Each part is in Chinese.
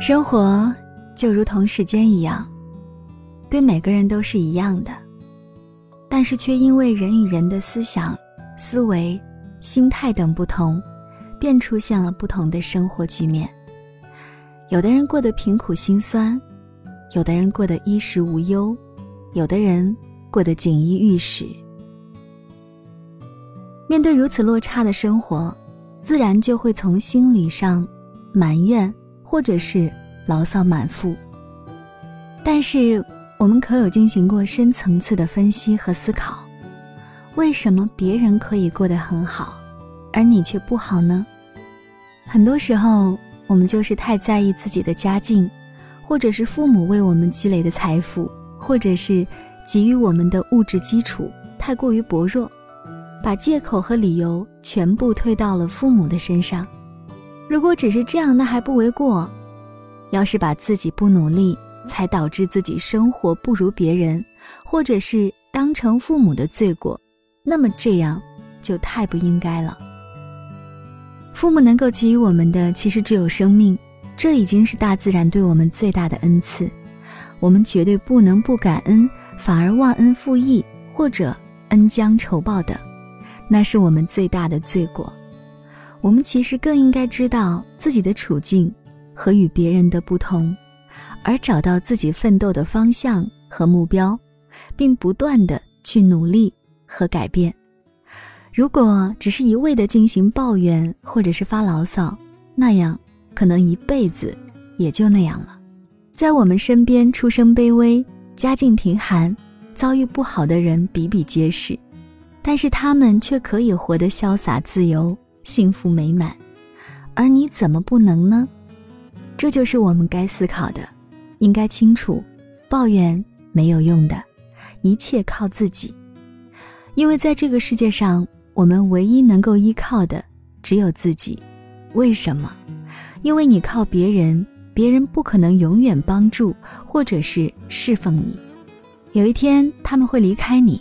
生活就如同时间一样，对每个人都是一样的，但是却因为人与人的思想、思维、心态等不同，便出现了不同的生活局面。有的人过得贫苦辛酸，有的人过得衣食无忧，有的人过得锦衣玉食。面对如此落差的生活，自然就会从心理上埋怨。或者是牢骚满腹。但是，我们可有进行过深层次的分析和思考？为什么别人可以过得很好，而你却不好呢？很多时候，我们就是太在意自己的家境，或者是父母为我们积累的财富，或者是给予我们的物质基础太过于薄弱，把借口和理由全部推到了父母的身上。如果只是这样，那还不为过；要是把自己不努力，才导致自己生活不如别人，或者是当成父母的罪过，那么这样就太不应该了。父母能够给予我们的，其实只有生命，这已经是大自然对我们最大的恩赐。我们绝对不能不感恩，反而忘恩负义，或者恩将仇报的，那是我们最大的罪过。我们其实更应该知道自己的处境和与别人的不同，而找到自己奋斗的方向和目标，并不断的去努力和改变。如果只是一味的进行抱怨或者是发牢骚，那样可能一辈子也就那样了。在我们身边，出身卑微、家境贫寒、遭遇不好的人比比皆是，但是他们却可以活得潇洒自由。幸福美满，而你怎么不能呢？这就是我们该思考的。应该清楚，抱怨没有用的，一切靠自己。因为在这个世界上，我们唯一能够依靠的只有自己。为什么？因为你靠别人，别人不可能永远帮助或者是侍奉你。有一天他们会离开你，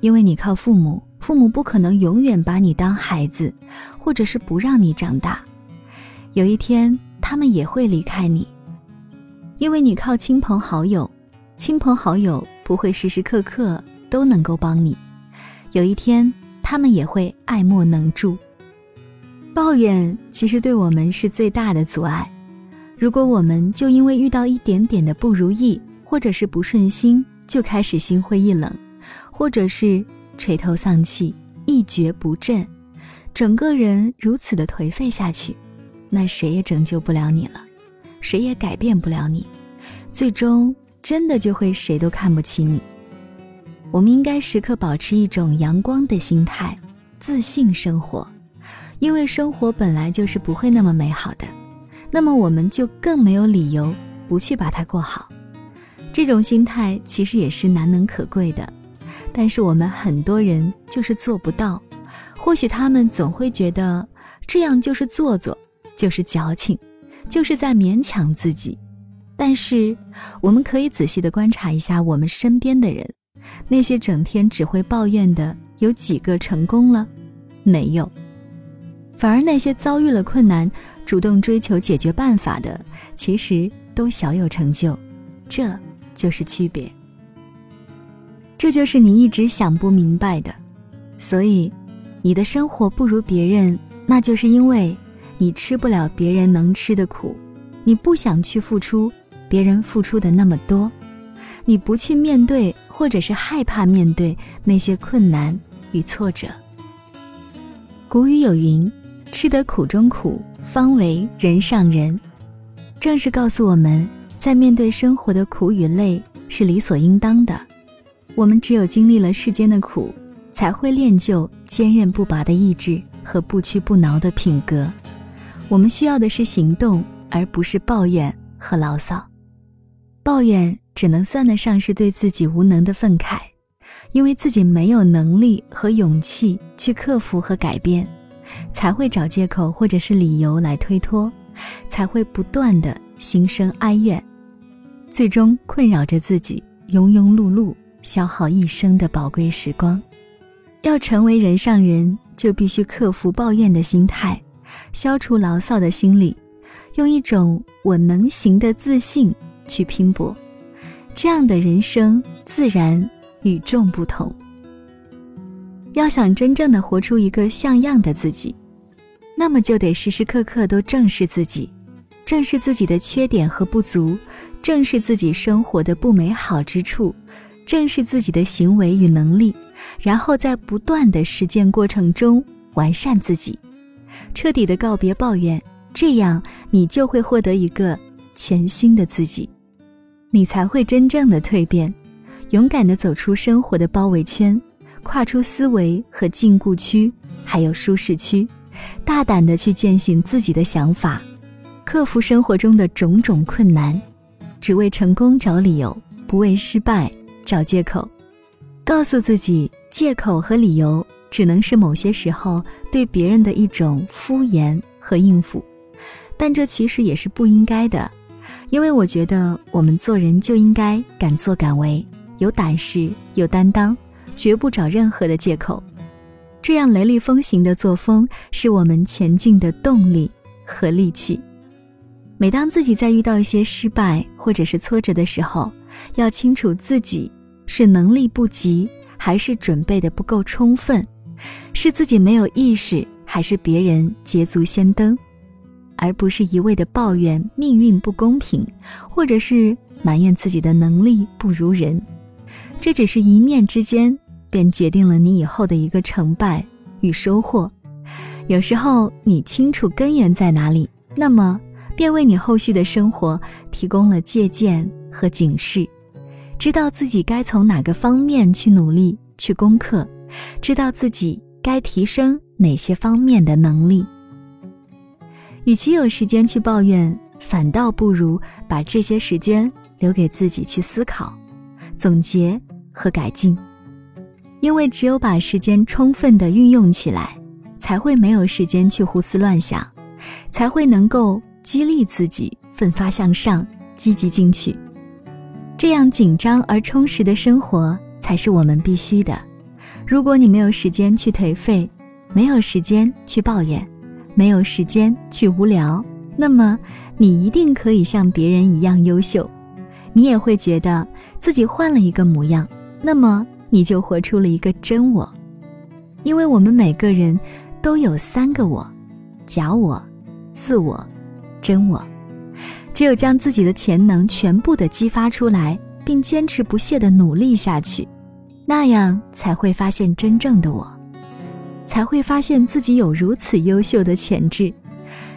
因为你靠父母。父母不可能永远把你当孩子，或者是不让你长大。有一天，他们也会离开你，因为你靠亲朋好友，亲朋好友不会时时刻刻都能够帮你。有一天，他们也会爱莫能助。抱怨其实对我们是最大的阻碍。如果我们就因为遇到一点点的不如意，或者是不顺心，就开始心灰意冷，或者是。垂头丧气，一蹶不振，整个人如此的颓废下去，那谁也拯救不了你了，谁也改变不了你，最终真的就会谁都看不起你。我们应该时刻保持一种阳光的心态，自信生活，因为生活本来就是不会那么美好的，那么我们就更没有理由不去把它过好。这种心态其实也是难能可贵的。但是我们很多人就是做不到，或许他们总会觉得这样就是做作，就是矫情，就是在勉强自己。但是我们可以仔细的观察一下我们身边的人，那些整天只会抱怨的，有几个成功了？没有。反而那些遭遇了困难，主动追求解决办法的，其实都小有成就。这就是区别。这就是你一直想不明白的，所以，你的生活不如别人，那就是因为你吃不了别人能吃的苦，你不想去付出别人付出的那么多，你不去面对，或者是害怕面对那些困难与挫折。古语有云：“吃得苦中苦，方为人上人。”正是告诉我们在面对生活的苦与累是理所应当的。我们只有经历了世间的苦，才会练就坚韧不拔的意志和不屈不挠的品格。我们需要的是行动，而不是抱怨和牢骚。抱怨只能算得上是对自己无能的愤慨，因为自己没有能力和勇气去克服和改变，才会找借口或者是理由来推脱，才会不断的心生哀怨，最终困扰着自己，庸庸碌碌。消耗一生的宝贵时光，要成为人上人，就必须克服抱怨的心态，消除牢骚的心理，用一种我能行的自信去拼搏，这样的人生自然与众不同。要想真正的活出一个像样的自己，那么就得时时刻刻都正视自己，正视自己的缺点和不足，正视自己生活的不美好之处，正视自己的行为与能力，然后在不断的实践过程中完善自己，彻底的告别抱怨，这样你就会获得一个全新的自己，你才会真正的蜕变，勇敢的走出生活的包围圈。跨出思维和禁锢区，还有舒适区，大胆的去践行自己的想法，克服生活中的种种困难，只为成功找理由，不为失败找借口。告诉自己，借口和理由只能是某些时候对别人的一种敷衍和应付，但这其实也是不应该的，因为我觉得我们做人就应该敢作敢为，有胆识，有担当。绝不找任何的借口，这样雷厉风行的作风是我们前进的动力和利器。每当自己在遇到一些失败或者是挫折的时候，要清楚自己是能力不及，还是准备的不够充分，是自己没有意识，还是别人捷足先登，而不是一味的抱怨命运不公平，或者是埋怨自己的能力不如人。这只是一念之间。便决定了你以后的一个成败与收获。有时候你清楚根源在哪里，那么便为你后续的生活提供了借鉴和警示。知道自己该从哪个方面去努力去攻克，知道自己该提升哪些方面的能力。与其有时间去抱怨，反倒不如把这些时间留给自己去思考、总结和改进。因为只有把时间充分的运用起来，才会没有时间去胡思乱想，才会能够激励自己奋发向上、积极进取。这样紧张而充实的生活才是我们必须的。如果你没有时间去颓废，没有时间去抱怨，没有时间去无聊，那么你一定可以像别人一样优秀，你也会觉得自己换了一个模样。那么。你就活出了一个真我，因为我们每个人都有三个我：假我、自我、真我。只有将自己的潜能全部的激发出来，并坚持不懈的努力下去，那样才会发现真正的我，才会发现自己有如此优秀的潜质。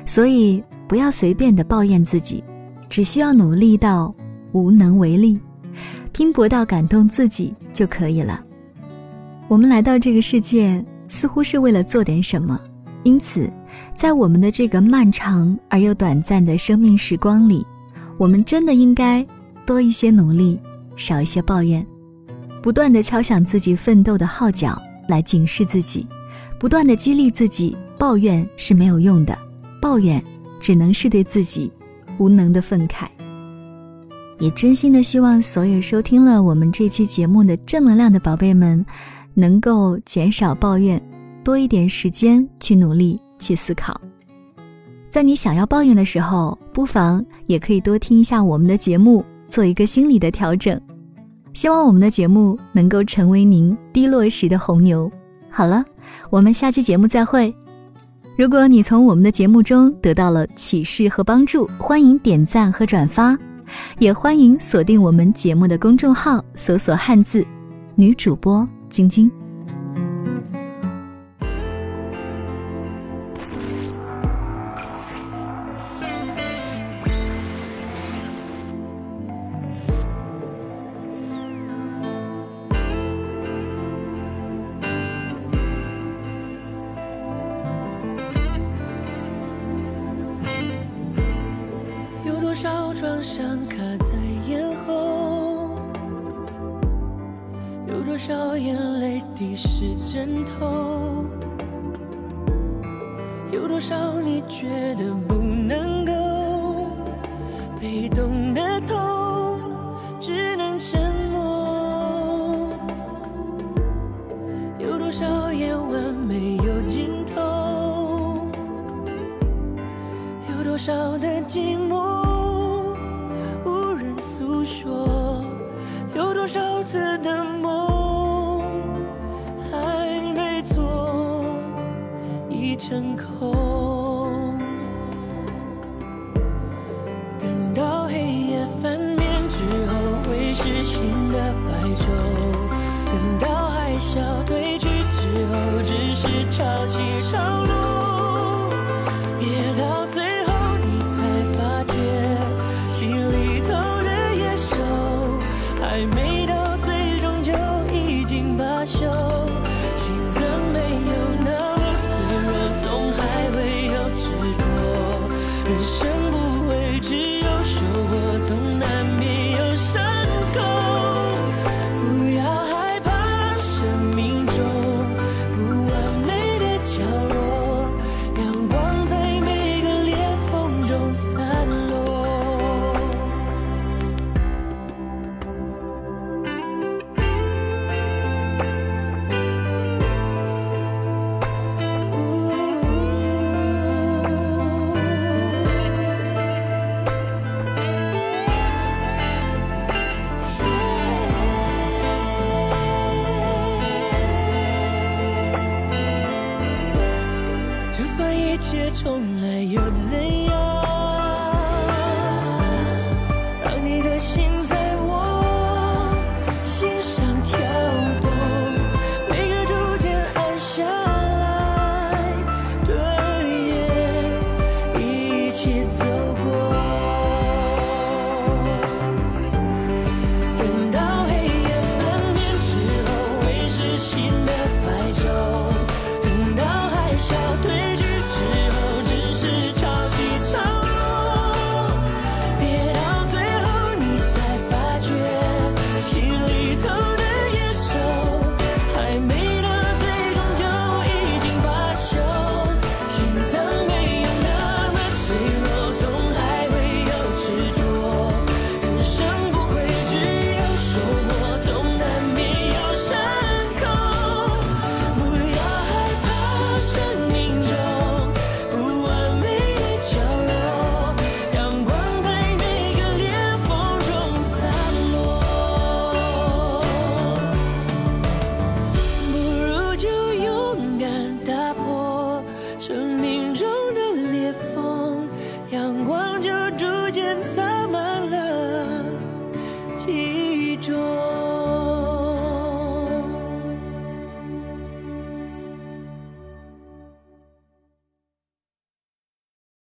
所以，不要随便的抱怨自己，只需要努力到无能为力。拼搏到感动自己就可以了。我们来到这个世界，似乎是为了做点什么，因此，在我们的这个漫长而又短暂的生命时光里，我们真的应该多一些努力，少一些抱怨，不断的敲响自己奋斗的号角，来警示自己，不断的激励自己。抱怨是没有用的，抱怨只能是对自己无能的愤慨。也真心的希望所有收听了我们这期节目的正能量的宝贝们，能够减少抱怨，多一点时间去努力去思考。在你想要抱怨的时候，不妨也可以多听一下我们的节目，做一个心理的调整。希望我们的节目能够成为您低落时的红牛。好了，我们下期节目再会。如果你从我们的节目中得到了启示和帮助，欢迎点赞和转发。也欢迎锁定我们节目的公众号，搜索汉字“女主播晶晶”。创伤卡在咽喉，有多少眼泪滴湿枕头？有多少你觉得不能够？被动成空。一切重